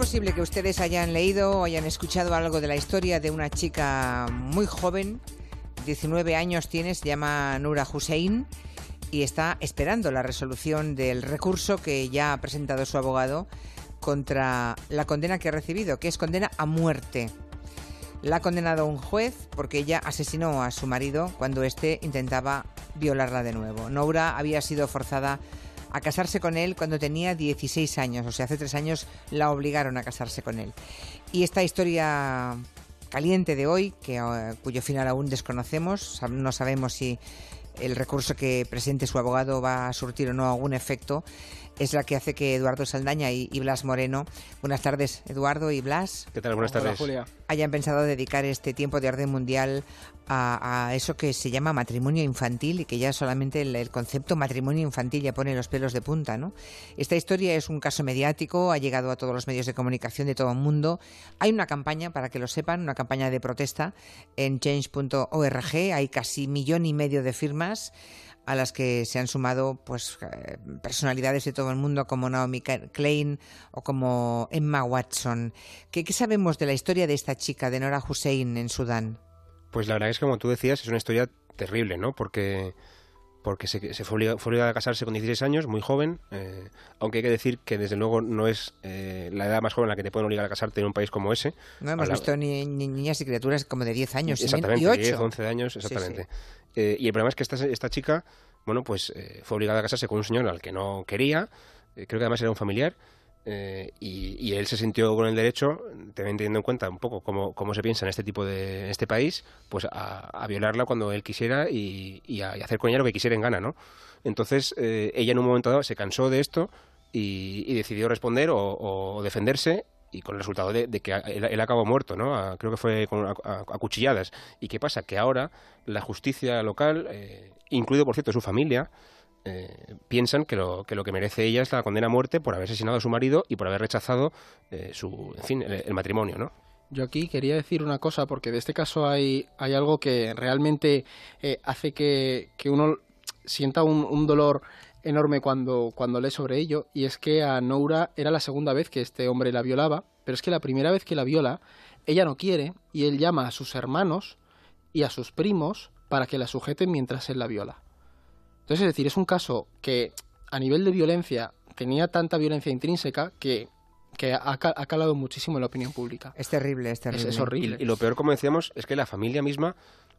posible que ustedes hayan leído o hayan escuchado algo de la historia de una chica muy joven, 19 años tiene, se llama Nura Hussein y está esperando la resolución del recurso que ya ha presentado su abogado contra la condena que ha recibido, que es condena a muerte. La ha condenado un juez porque ella asesinó a su marido cuando éste intentaba violarla de nuevo. Noura había sido forzada a casarse con él cuando tenía 16 años, o sea, hace tres años la obligaron a casarse con él. Y esta historia caliente de hoy, que, eh, cuyo final aún desconocemos, no sabemos si el recurso que presente su abogado va a surtir o no algún efecto, es la que hace que Eduardo Saldaña y, Blas Moreno, buenas tardes Eduardo y Blas, ¿qué tal? Buenas tardes. Julia. hayan pensado dedicar este tiempo de orden mundial a, eso que se llama matrimonio infantil y que ya solamente el, concepto matrimonio infantil ya pone los pelos de punta, ¿no? Esta historia es un caso mediático, ha llegado a todos los medios de comunicación de todo el mundo. Hay una campaña, para que lo sepan, una campaña de protesta en change.org, hay casi millón y medio de firmas a las que se han sumado pues eh, personalidades de todo el mundo como Naomi Klein o como Emma Watson. ¿Qué, ¿Qué, sabemos de la historia de esta chica, de Nora Hussein, en Sudán? Pues la verdad es que, como tú decías, es una historia terrible, ¿no? Porque porque se, fue, obligada, a casarse con 16 años, muy joven, eh, aunque hay que decir que desde luego no es eh, la edad más joven a la que te pueden obligar a casarte en un país como ese. No hemos visto ni, niñas y criaturas como de 10 años, exactamente, y 8. 10, 11 años, exactamente. Eh, y el problema es que esta, esta chica, bueno, pues fue obligada a casarse con un señor al que no quería, creo que además era un familiar, eh, y, él se sintió con el derecho, también teniendo en cuenta un poco cómo, cómo se piensa en este tipo de este país, pues a, violarla cuando él quisiera y, a, hacer con ella lo que quisiera en gana, ¿no? Entonces eh, ella en un momento dado se cansó de esto y, decidió responder o, defenderse y con el resultado de, que él, acabó muerto, ¿no? creo que fue con, a, cuchilladas. ¿Y qué pasa? Que ahora la justicia local, eh, incluido por cierto su familia, eh, piensan que lo, que lo que merece ella es la condena a muerte por haber asesinado a su marido y por haber rechazado eh, su, en fin, el, matrimonio, ¿no? Yo aquí quería decir una cosa, porque de este caso hay, hay algo que realmente eh, hace que, uno sienta un, dolor enorme cuando, cuando lee sobre ello, y es que a Noura era la segunda vez que este hombre la violaba, pero es que la primera vez que la viola, ella no quiere, y él llama a sus hermanos y a sus primos para que la sujeten mientras él la viola. Entonces, es decir, es un caso que a nivel de violencia tenía tanta violencia intrínseca que que ha, calado muchísimo en la opinión pública. Es terrible, es terrible. Es, horrible. Y, lo peor, como decíamos, es que la familia misma,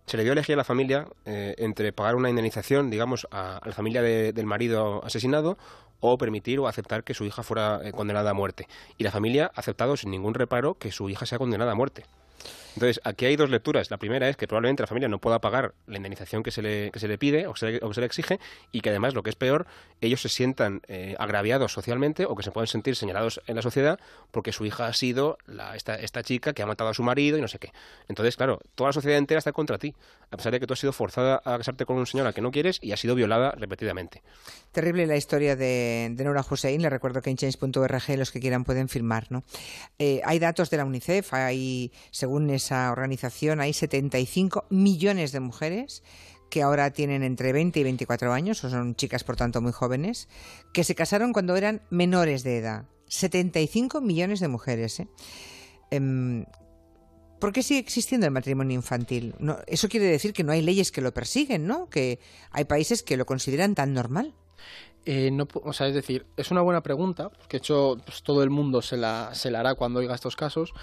se le dio a elegir a la familia eh, entre pagar una indemnización, digamos, a, la familia del marido asesinado o permitir o aceptar que su hija fuera eh, condenada a muerte. Y la familia ha aceptado sin ningún reparo que su hija sea condenada a muerte. Entonces, aquí hay dos lecturas. La primera es que probablemente la familia no pueda pagar la indemnización que se le, que se le pide o, que se le, exige y que además, lo que es peor, ellos se sientan eh, agraviados socialmente o que se pueden sentir señalados en la sociedad porque su hija ha sido la, esta, esta chica que ha matado a su marido y no sé qué. Entonces, claro, toda la sociedad entera está contra ti, a pesar de que tú has sido forzada a casarte con un señor que no quieres y has sido violada repetidamente. Terrible la historia de, de Nora Hussein. Le recuerdo que en change.org los que quieran pueden firmar. ¿no? Eh, hay datos de la UNICEF, hay, según esa organización hay 75 millones de mujeres que ahora tienen entre 20 y 24 años, o son chicas por tanto muy jóvenes, que se casaron cuando eran menores de edad. 75 millones de mujeres. ¿eh? Em, ¿Por qué sigue existiendo el matrimonio infantil? eso quiere decir que no hay leyes que lo persiguen, ¿no? Que hay países que lo consideran tan normal. Eh, no, o sea, es decir, es una buena pregunta, porque de hecho pues, todo el mundo se la, se la hará cuando oiga estos casos,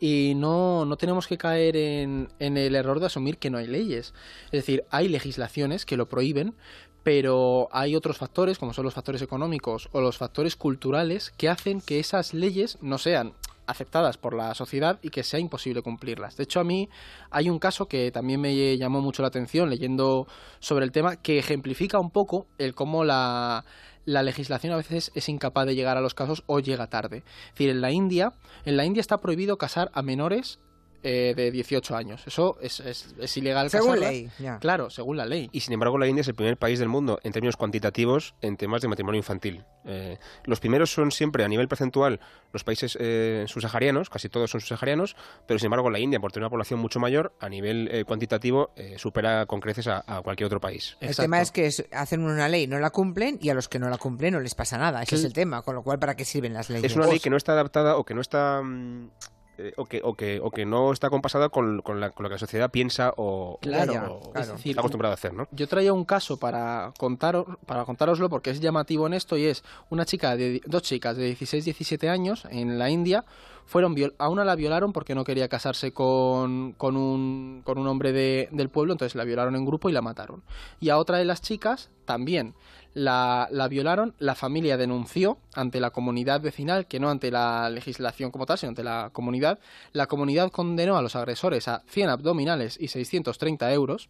y no, no tenemos que caer en, en el error de asumir que no hay leyes. Es decir, hay legislaciones que lo prohíben, pero hay otros factores, como son los factores económicos o los factores culturales, que hacen que esas leyes no sean aceptadas por la sociedad y que sea imposible cumplirlas. De hecho, a mí hay un caso que también me llamó mucho la atención leyendo sobre el tema que ejemplifica un poco el cómo la, la legislación a veces es incapaz de llegar a los casos o llega tarde. Es decir, en la India, en la India está prohibido casar a menores eh, de 18 años. Eso es, es, es ilegal. Según casarlas. ley, ya. Claro, según la ley. Y sin embargo, la India es el primer país del mundo en términos cuantitativos en temas de matrimonio infantil. Eh, los primeros son siempre a nivel porcentual los países eh, subsaharianos, casi todos son subsaharianos, pero sin embargo la India, por tener una población mucho mayor, a nivel eh, cuantitativo eh, supera con creces a, a cualquier otro país. El Exacto. tema es que es- hacen una ley, no la cumplen y a los que no la cumplen no les pasa nada. Ese es el tema. Con lo cual, ¿para qué sirven las leyes? Es una ley que no está adaptada o que no está... mm, eh, o, que, o, que, o que no está compasada con, con la, con lo que la sociedad piensa o, Claro, o- o claro. es decir, está acostumbrada a hacer, ¿no? Yo traía un caso para contaros, para contároslo porque es llamativo en esto y es una chica de dos chicas de 16, 17 años en la India fueron viol- a una la violaron porque no quería casarse con, con un con un hombre de- del pueblo, entonces la violaron en grupo y la mataron. Y a otra de las chicas también la, la violaron, la familia denunció ante la comunidad vecinal, que no ante la legislación como tal, sino ante la comunidad. La comunidad condenó a los agresores a 100 abdominales y 630 euros.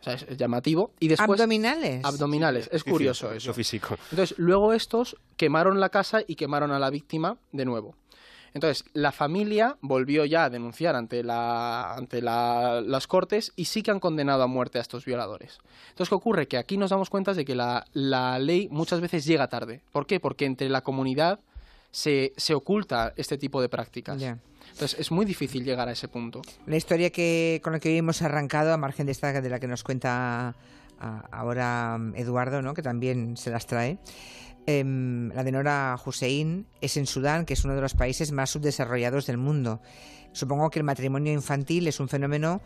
O sea, es llamativo. Y después... ¿Abdominales? Abdominales. Es curioso eso. Lo físico. Entonces, luego estos quemaron la casa y quemaron a la víctima de nuevo. Entonces, la familia volvió ya a denunciar ante, la, ante la- las cortes y sí que han condenado a muerte a estos violadores. Entonces, ¿qué ocurre? Que aquí nos damos cuenta de que la, la ley muchas veces llega tarde. ¿Por qué? Porque entre la comunidad se, se oculta este tipo de prácticas. Ya. Entonces, es muy difícil llegar a ese punto. La historia que con la que hoy hemos arrancado, a margen de esta de la que nos cuenta ah, ahora Eduardo, ¿no? que también se las trae, em, la de Nora Hussein es en Sudán, que es uno de los países más subdesarrollados del mundo. Supongo que el matrimonio infantil es un fenómeno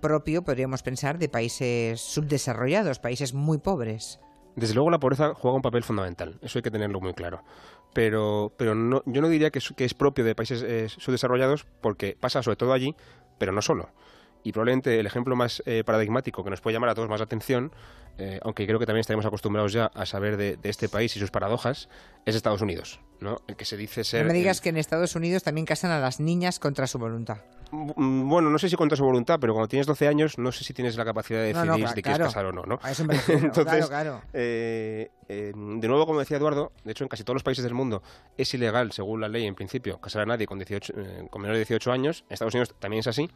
propio, podríamos pensar, de países subdesarrollados, países muy pobres. Desde luego la pobreza juega un papel fundamental, eso hay que tenerlo muy claro. Pero, pero no, yo no diría que es, propio de países eh, subdesarrollados porque pasa sobre todo allí, pero no solo. Y probablemente el ejemplo más eh, paradigmático que nos puede llamar a todos más la atención, eh, aunque creo que también estaremos acostumbrados ya a saber de, de este país y sus paradojas, es Estados Unidos, ¿no? El que se dice ser... No me digas el- que en Estados Unidos también casan a las niñas contra su voluntad. Mm, Bueno, no sé si contra su voluntad, pero cuando tienes 12 años no sé si tienes la capacidad de No, decidir si claro. quieres casar o no, ¿no? A eso me refiero, Entonces, claro, claro. eh, de nuevo, como decía Eduardo, de hecho en casi todos los países del mundo es ilegal, según la ley en principio, casar a nadie con, 18, eh, con menor de 18 años. En Estados Unidos también es así,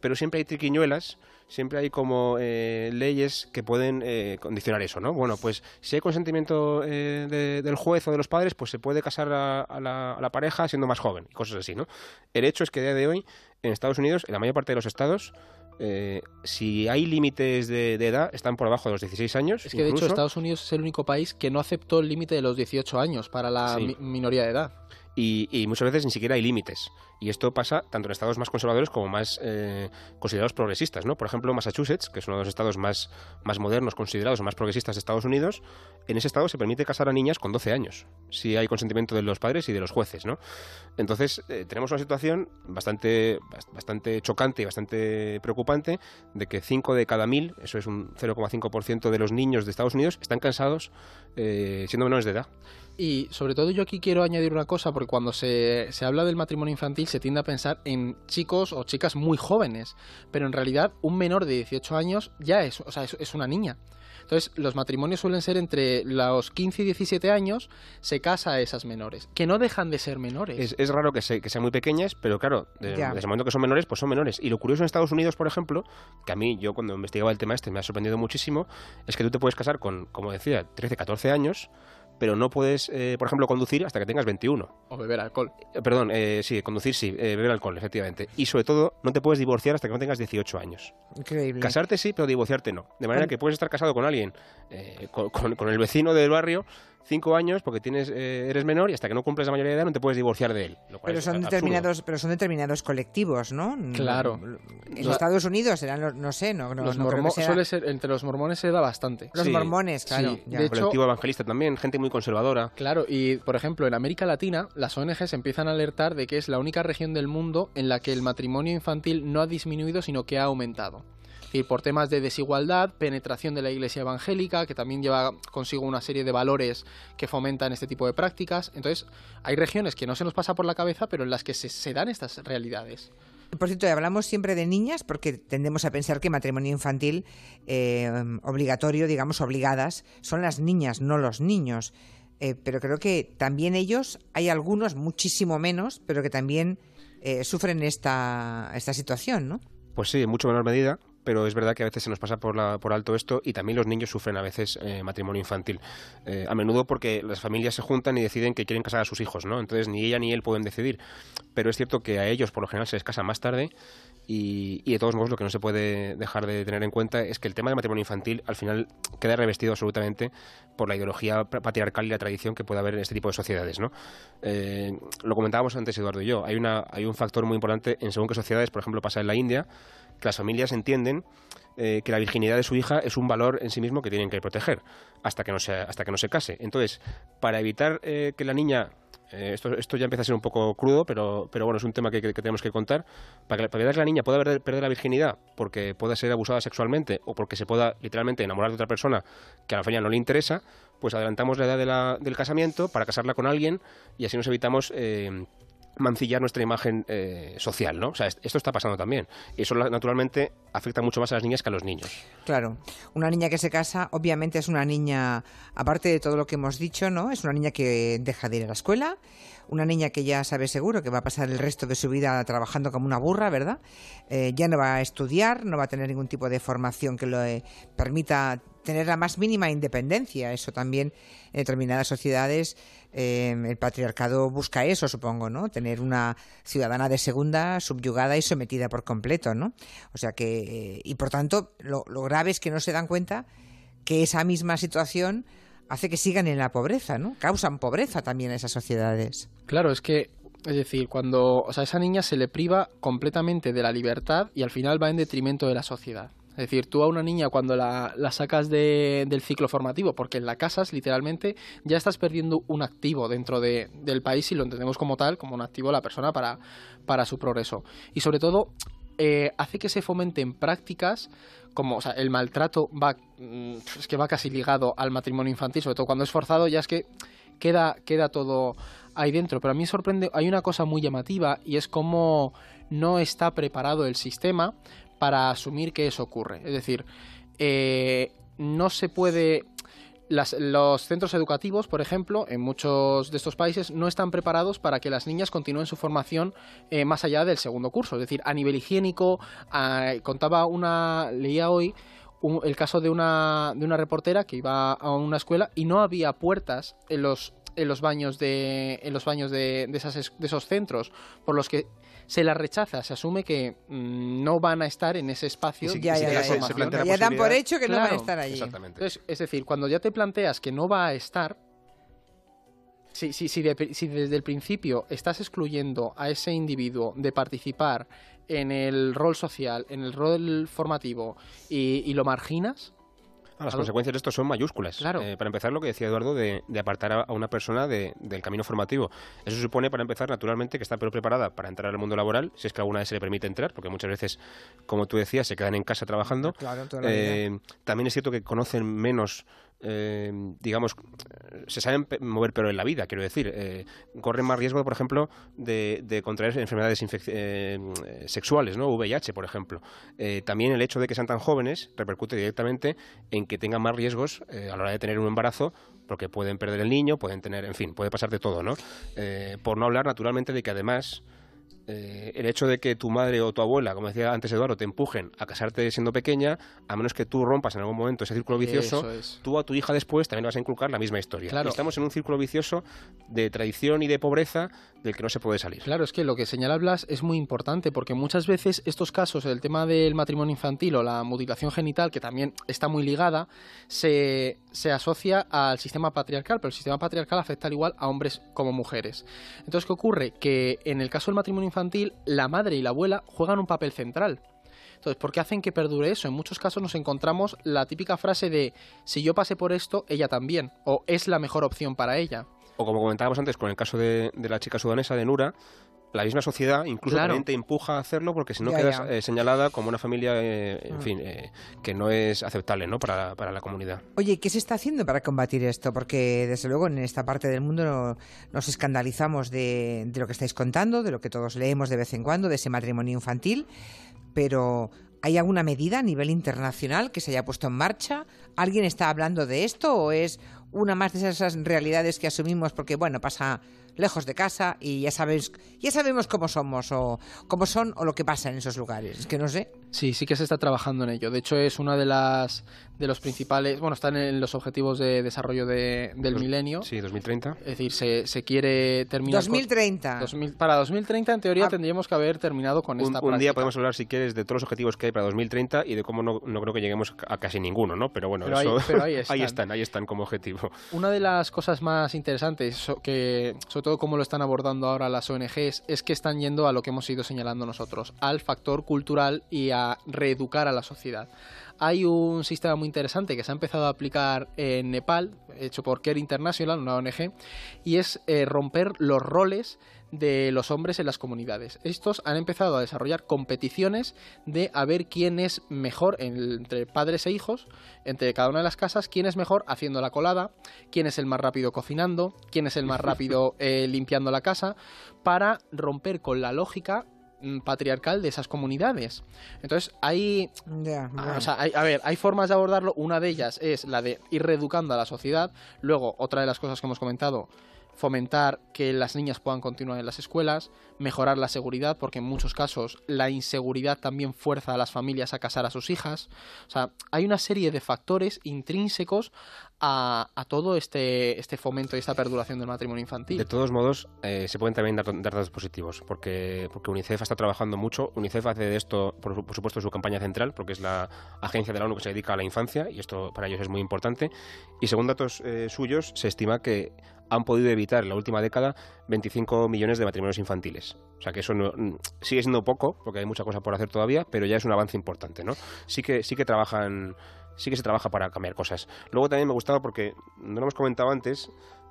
pero siempre hay triquiñuelas, siempre hay como eh, leyes que pueden eh, condicionar eso, ¿no? Bueno, pues si hay consentimiento eh, de- del juez o de los padres, pues se puede casar a, a la, a la pareja siendo más joven y cosas así, ¿no? El hecho es que a día de hoy en Estados Unidos, en la mayor parte de los estados, eh, si hay límites de, de edad, están por abajo de los 16 años. Es que, de hecho. Estados Unidos es el único país que no aceptó el límite de los 18 años para la Sí. mi- minoría de edad. Y, muchas veces ni siquiera hay límites. Y esto pasa tanto en estados más conservadores como más eh, considerados progresistas. ¿no? Por ejemplo, Massachusetts, que es uno de los estados más, más modernos, considerados más progresistas de Estados Unidos, en ese estado se permite casar a niñas con 12 años, si hay consentimiento de los padres y de los jueces. ¿no? Entonces, eh, tenemos una situación bastante, bast- bastante chocante y bastante preocupante de que 5 de cada 1000, eso es un 0,5% de los niños de Estados Unidos, están cansados eh, siendo menores de edad. Y sobre todo yo aquí quiero añadir una cosa, porque cuando se, se habla del matrimonio infantil se tiende a pensar en chicos o chicas muy jóvenes, pero en realidad un menor de 18 años ya es, o sea, es, es una niña. Entonces, los matrimonios suelen ser entre los 15 y 17 años, se casa a esas menores, que no dejan de ser menores. Es, es raro que, se- que sean muy pequeñas, pero claro, de- Ya. desde el momento que son menores, pues son menores. Y lo curioso en Estados Unidos, por ejemplo, que a mí, yo cuando investigaba el tema este me ha sorprendido muchísimo, es que tú te puedes casar con, como decía, 13, 14 años, pero no puedes, eh, por ejemplo, conducir hasta que tengas 21. O beber alcohol. Eh, perdón, eh, sí, conducir sí, eh, beber alcohol, efectivamente. Y sobre todo, no te puedes divorciar hasta que no tengas 18 años. Increíble. Casarte sí, pero divorciarte no. De manera que puedes estar casado con alguien, eh, con, con- con el vecino del barrio, cinco años porque tienes eh, eres menor y hasta que no cumples la mayoría de edad no te puedes divorciar de él. lo cual Pero son absurdo. determinados, pero son determinados colectivos, ¿no? Claro. En Los- Estados Unidos serán los, no sé, no, no, los no creo que mormo- sea- suele ser, entre los mormones se da bastante. los Sí, mormones, claro. sí, ya. de El hecho- colectivo evangelista también, gente muy conservadora. Claro, y por ejemplo, en América Latina, las ONGs empiezan a alertar de que es la única región del mundo en la que el matrimonio infantil no ha disminuido, sino que ha aumentado. Es decir, por temas de desigualdad, penetración de la iglesia evangélica, que también lleva consigo una serie de valores que fomentan este tipo de prácticas. Entonces, hay regiones que no se nos pasa por la cabeza, pero en las que se, se dan estas realidades. Por cierto, hablamos siempre de niñas porque tendemos a pensar que matrimonio infantil eh, obligatorio, digamos, obligadas, son las niñas, no los niños. Eh, pero creo que también ellos, hay algunos, muchísimo menos, pero que también eh, sufren esta, esta situación, ¿no? Pues sí, en mucho menor medida, pero es verdad que a veces se nos pasa por, la, por alto esto y también los niños sufren a veces eh, matrimonio infantil. Eh, a menudo porque las familias se juntan y deciden que quieren casar a sus hijos, ¿no? Entonces ni ella ni él pueden decidir. Pero es cierto que a ellos por lo general se les casa más tarde y, de todos modos lo que no se puede dejar de tener en cuenta es que el tema del matrimonio infantil al final queda revestido absolutamente por la ideología patriarcal y la tradición que puede haber en este tipo de sociedades, ¿no? Eh, lo comentábamos antes Eduardo y yo. Hay, una, hay un factor muy importante en según qué sociedades, por ejemplo pasa en la India, las familias entienden eh, que la virginidad de su hija es un valor en sí mismo que tienen que proteger hasta que no se, hasta que no se case. Entonces, para evitar eh, que la niña eh, esto, esto, ya empieza a ser un poco crudo, pero, pero bueno, es un tema que, que, tenemos que contar. Para que, para evitar que la niña pueda perder, la virginidad porque pueda ser abusada sexualmente o porque se pueda literalmente enamorar de otra persona que a la familia no le interesa, pues adelantamos la edad del casamiento para casarla con alguien y así nos evitamos mancillar nuestra imagen eh, social, ¿no? O sea, esto está pasando también. Y eso naturalmente afecta mucho más a las niñas que a los niños. Claro. Una niña que se casa, obviamente es una niña, aparte de todo lo que hemos dicho, ¿no? Es una niña que deja de ir a la escuela, una niña que ya sabe seguro que va a pasar el resto de su vida trabajando como una burra, ¿verdad? Eh, ya no va a estudiar, no va a tener ningún tipo de formación que le permita tener la más mínima independencia. Eso también en determinadas sociedades eh, el patriarcado busca eso, supongo, ¿no? Tener una ciudadana de segunda subyugada y sometida por completo, ¿no? O sea que eh, y por tanto lo, grave es que no se dan cuenta que esa misma situación hace que sigan en la pobreza, ¿no? Causan pobreza también a esas sociedades. Claro, es que es decir, cuando o sea, esa niña se le priva completamente de la libertad y al final va en detrimento de la sociedad. Es decir, tú a una niña cuando la, sacas de, del ciclo formativo, porque la casas literalmente, ya estás perdiendo un activo dentro de, del país y lo entendemos como tal, como un activo la persona para, para su progreso. Y sobre todo, eh, hace que se fomenten prácticas como, el maltrato va, es que va casi ligado al matrimonio infantil, sobre todo cuando es forzado, ya es que queda, queda todo ahí dentro. Pero a mí me sorprende, hay una cosa muy llamativa y es cómo no está preparado el sistema para asumir que eso ocurre. Es decir, eh, no se puede... Las, los centros educativos, por ejemplo, en muchos de estos países no están preparados para que las niñas continúen su formación eh, más allá del segundo curso. Es decir, a nivel higiénico, a, contaba una, leía hoy el caso de una, de una reportera que iba a una escuela y no había puertas en los en los baños de en los baños de, de, esas, de esos centros por los que se la rechaza, se asume que mmm, no van a estar en ese espacio. Ya, ya, ya, se, se ya dan por hecho que claro, no van a estar allí. Exactamente. Entonces, es decir, cuando ya te planteas que no va a estar, si, si, si, de, si desde el principio estás excluyendo a ese individuo de participar en el rol social, en el rol formativo y, y lo marginas, Ah, las consecuencias de esto son mayúsculas. Claro. Eh, para empezar, lo que decía Eduardo de, de apartar a, una persona de, del camino formativo. Eso supone, para empezar, naturalmente, que está peor preparada para entrar al mundo laboral, si es que alguna vez se le permite entrar, porque muchas veces, como tú decías, se quedan en casa trabajando. Claro, eh, también es cierto que conocen menos eh, digamos, se saben mover peor en la vida, quiero decir. Eh, corren más riesgo, por ejemplo, de, contraer enfermedades eh, sexuales, ¿no? VIH, por ejemplo. También el hecho de que sean tan jóvenes repercute directamente en que tengan más riesgos a la hora de tener un embarazo, porque pueden perder el niño, pueden tener, en fin, puede pasar de todo, ¿no? por no hablar, naturalmente, de que además eh, el hecho de que tu madre o tu abuela, como decía antes Eduardo, te empujen a casarte siendo pequeña, a menos que tú rompas en algún momento ese círculo vicioso, es. tú a tu hija después también vas a inculcar la misma historia. Claro. Y estamos en un círculo vicioso de tradición y de pobreza del que no se puede salir. Claro, es que lo que señala Blas es muy importante porque muchas veces estos casos, el tema del matrimonio infantil o la mutilación genital, que también está muy ligada, se, se asocia al sistema patriarcal, pero el sistema patriarcal afecta al igual a hombres como mujeres. Entonces, ¿qué ocurre? Que en el caso del matrimonio infantil, la madre y la abuela juegan un papel central. Entonces, ¿por qué hacen que perdure eso? En muchos casos nos encontramos la típica frase de si yo pasé por esto, ella también, o es la mejor opción para ella. O como comentábamos antes con el caso de, de la chica sudanesa de Nura, la misma sociedad incluso Claro. también te empuja a hacerlo porque si no Ya, quedas ya. eh, señalada como una familia, eh, en Mm. fin, eh, que no es aceptable ¿no? Para, para la comunidad. Oye, ¿qué se está haciendo para combatir esto? Porque desde luego en esta parte del mundo no- nos escandalizamos de, de lo que estáis contando, de lo que todos leemos de vez en cuando, de ese matrimonio infantil, pero ¿hay alguna medida a nivel internacional que se haya puesto en marcha? ¿Alguien está hablando de esto o es una más de esas realidades que asumimos porque, bueno, pasa lejos de casa y ya sabes, ya sabemos cómo somos o cómo son o lo que pasa en esos lugares. Es que no sé. Sí, sí que se está trabajando en ello. De hecho, es una de las de los principales, bueno, están en los objetivos de desarrollo de, del milenio. Sí, 2030. Es decir, se, se quiere terminar. 2030. Con, para 2030, en teoría, ah, tendríamos que haber terminado con esta Un día podemos hablar, si quieres, de todos los objetivos que hay para 2030 y de cómo no, no creo que lleguemos a casi ninguno, ¿no? Pero bueno, eso, ahí, están. ahí, están. ahí están, como objetivo. Una de las cosas más interesantes, que sobre todo cómo lo están abordando ahora las ONGs, es que están yendo a lo que hemos ido señalando nosotros, al factor cultural y a reeducar a la sociedad hay un sistema muy interesante que se ha empezado a aplicar en Nepal, hecho por Care International, una ONG, y es eh, romper los roles de los hombres en las comunidades. Estos han empezado a desarrollar competiciones de a ver quién es mejor entre padres e hijos, entre cada una de las casas, quién es mejor haciendo la colada, quién es el más rápido cocinando, quién es el más rápido eh, limpiando la casa, para romper con la lógica patriarcal de esas comunidades. Entonces, hay, hay, a ver, hay formas de abordarlo. Una de ellas es la de ir reeducando a la sociedad. Luego, otra de las cosas que hemos comentado, fomentar que las niñas puedan continuar en las escuelas, mejorar la seguridad, porque en muchos casos la inseguridad también fuerza a las familias a casar a sus hijas. O sea, hay una serie de factores intrínsecos a, todo este, este fomento y esta perduración del matrimonio infantil. De todos modos, eh, se pueden también dar, datos positivos, porque, porque UNICEF está trabajando mucho. UNICEF hace de esto, por, supuesto, su campaña central, porque es la agencia de la ONU que se dedica a la infancia, y esto para ellos es muy importante. Y según datos eh, suyos, se estima que han podido evitar en la última década 25 millones de matrimonios infantiles. O sea que eso no, mm, sigue siendo poco, porque hay mucha cosa por hacer todavía, pero ya es un avance importante, ¿no? Sí que, sí que trabajan, sí que se trabaja para cambiar cosas. Luego también me gustaba porque, no lo hemos comentado antes,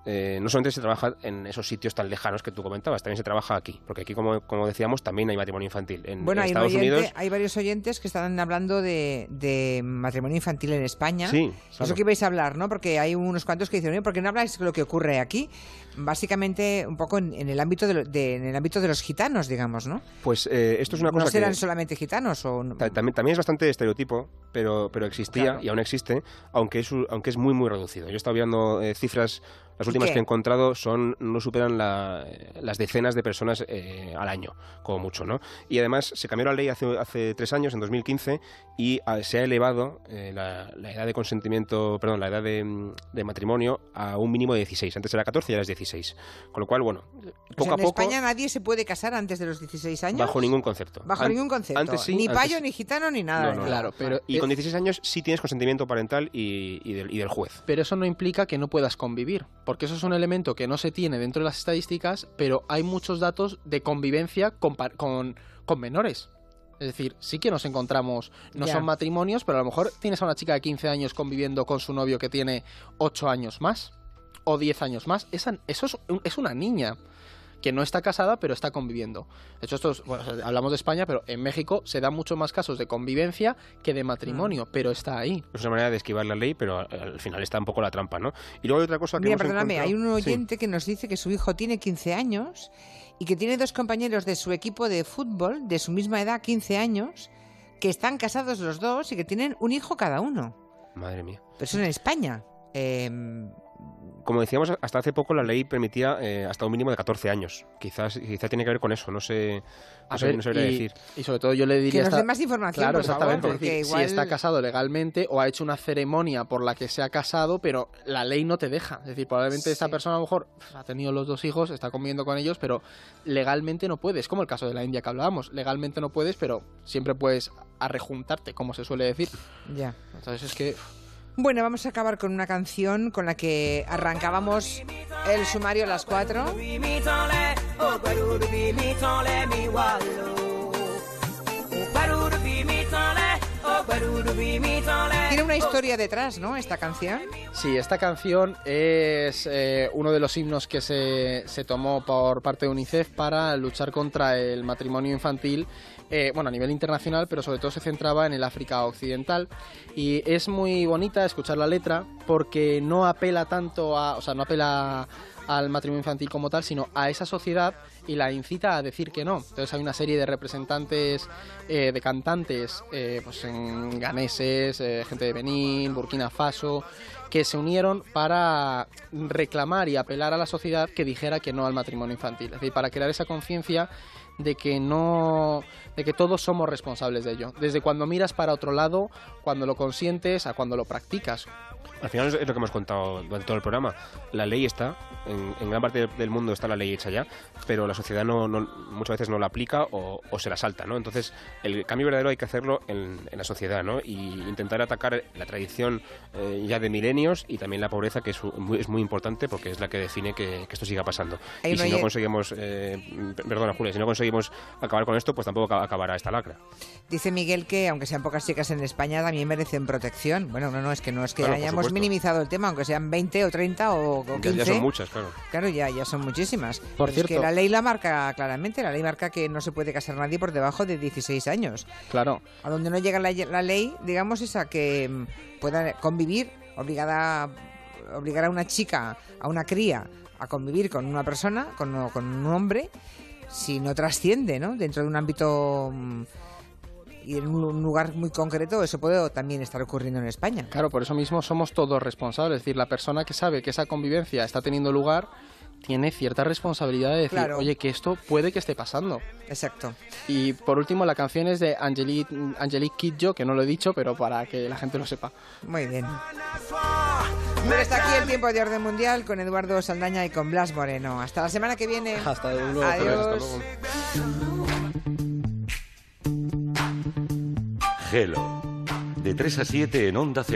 eh, no solamente se trabaja en esos sitios tan lejanos que tú comentabas, también se trabaja aquí, porque aquí, como, como decíamos, también hay matrimonio infantil. En, bueno, hay Estados Unidos. Hay varios oyentes que están hablando de, matrimonio infantil en España. Sí, Eso que vais a hablar, ¿no? Porque hay unos cuantos que dicen, ¿por qué no habláis de lo que ocurre aquí? Básicamente, un poco en, el ámbito de, en el ámbito de los gitanos, digamos, ¿no? Pues eh, esto es una cosa. ¿No serán solamente gitanos? O también, también es bastante estereotipo, pero, pero existía y aún existe, aunque es, aunque es muy, muy reducido. Yo he estado viendo eh, cifras las últimas que he encontrado son no superan las decenas de personas eh, al año, como mucho, ¿no? Y además se cambió la ley hace, hace tres años, en 2015, y ah, se ha elevado eh, la, edad de consentimiento, perdón, la edad de, matrimonio a un mínimo de 16. Antes era 14 y ahora es 16. Con lo cual, bueno, poco a poco... En España nadie se puede casar antes de los 16 años. Bajo ningún concepto. Bajo ningún concepto. Antes ni payo, ni gitano, ni nada. claro, pero... Y con 16 años sí tienes consentimiento parental y, del, y del juez. Pero eso no implica que no puedas convivir, porque eso es un elemento que no se tiene dentro de las estadísticas, pero hay muchos datos de convivencia con, con, menores. Es decir, sí que nos encontramos, no son matrimonios, pero a lo mejor tienes a una chica de 15 años conviviendo con su novio que tiene 8 años más o 10 años más. Esa, eso es, es una niña que no está casada pero está conviviendo. De hecho, estos, hablamos de España, pero en México se dan muchos más casos de convivencia que de matrimonio, mm. pero está ahí. Es una manera de esquivar la ley, pero al final está un poco la trampa, ¿no? Y luego hay otra cosa que... Mira, perdóname, hay un oyente que nos dice que su hijo tiene 15 años y que tiene dos compañeros de su equipo de fútbol de su misma edad, 15 años, que están casados los dos y que tienen un hijo cada uno. Madre mía. Pero eso en España. Eh, como decíamos, hasta hace poco la ley permitía eh, hasta un mínimo de 14 años. Quizás quizá tiene que ver con eso, no sé, no, sé, y, decir. Y sobre todo yo le diría... Que nos más información, Claro, exactamente. porque Si está casado legalmente o ha hecho una ceremonia por la que se ha casado, pero la ley no te deja. Es decir, probablemente esta persona a lo mejor ha tenido los dos hijos, está conviviendo con ellos, pero legalmente no puedes. Como el caso de la India que hablábamos. Legalmente no puedes, pero siempre puedes arrejuntarte, como se suele decir. Ya. Entonces es que... Bueno, vamos a acabar con una canción con la que arrancábamos el sumario a las 4. Tiene una historia detrás, ¿no? Esta canción. Sí, esta canción es eh, uno de los himnos que se, se tomó por parte de UNICEF para luchar contra el matrimonio infantil eh, bueno, a nivel internacional, pero sobre todo se centraba en el África Occidental. Y es muy bonita escuchar la letra porque no apela tanto a, o sea, no apela al matrimonio infantil como tal, sino a esa sociedad y la incita a decir que no. Entonces hay una serie de representantes, eh, de cantantes, eh, pues en ganeses, gente de Benín, Burkina Faso, que se unieron para reclamar y apelar a la sociedad que dijera que no al matrimonio infantil. Es decir, para crear esa conciencia de que no de que todos somos responsables de ello. Desde cuando miras para otro lado cuando lo consientes a cuando lo practicas al final es lo que hemos contado durante todo el programa. La ley está, en, gran parte del mundo está la ley hecha ya, pero la sociedad no, muchas veces no la aplica o, se la salta, ¿no? Entonces, el cambio verdadero hay que hacerlo en, la sociedad, ¿no? Y intentar atacar la tradición eh, ya de milenios y también la pobreza, que es muy, es muy importante porque es la que define que, esto siga pasando. y si no conseguimos, eh, perdona Julia, si no conseguimos acabar con esto, pues tampoco acabará esta lacra. Dice Miguel que, aunque sean pocas chicas en España, también merecen protección. Bueno, no, no, es que no es que hayamos minimizado el tema, aunque sean 20 o 30 o, 15. Ya son muchas, claro. Claro, ya, ya son muchísimas. Por cierto. Es que la ley la marca claramente, la ley marca que no se puede casar nadie por debajo de 16 años. Claro. A donde no llega la, ley, digamos, es a que mm, pueda convivir, obligada obligar a una chica, a una cría, a convivir con una persona, con, con un hombre, si no trasciende, ¿no? Dentro de un ámbito mm, y en un lugar muy concreto eso puede también estar ocurriendo en España. Claro, por eso mismo somos todos responsables. Es decir, la persona que sabe que esa convivencia está teniendo lugar tiene cierta responsabilidad de decir, oye, que esto puede que esté pasando. Exacto. Y por último, la canción es de Angelique, Angelique Kidjo, que no lo he dicho, pero para que la gente lo sepa. Muy bien. Bueno, está aquí el tiempo de orden mundial con Eduardo Saldaña y con Blas Moreno. Hasta la semana que viene. Hasta luego. Adiós. Gelo. De 3 a 7 en Onda Cero.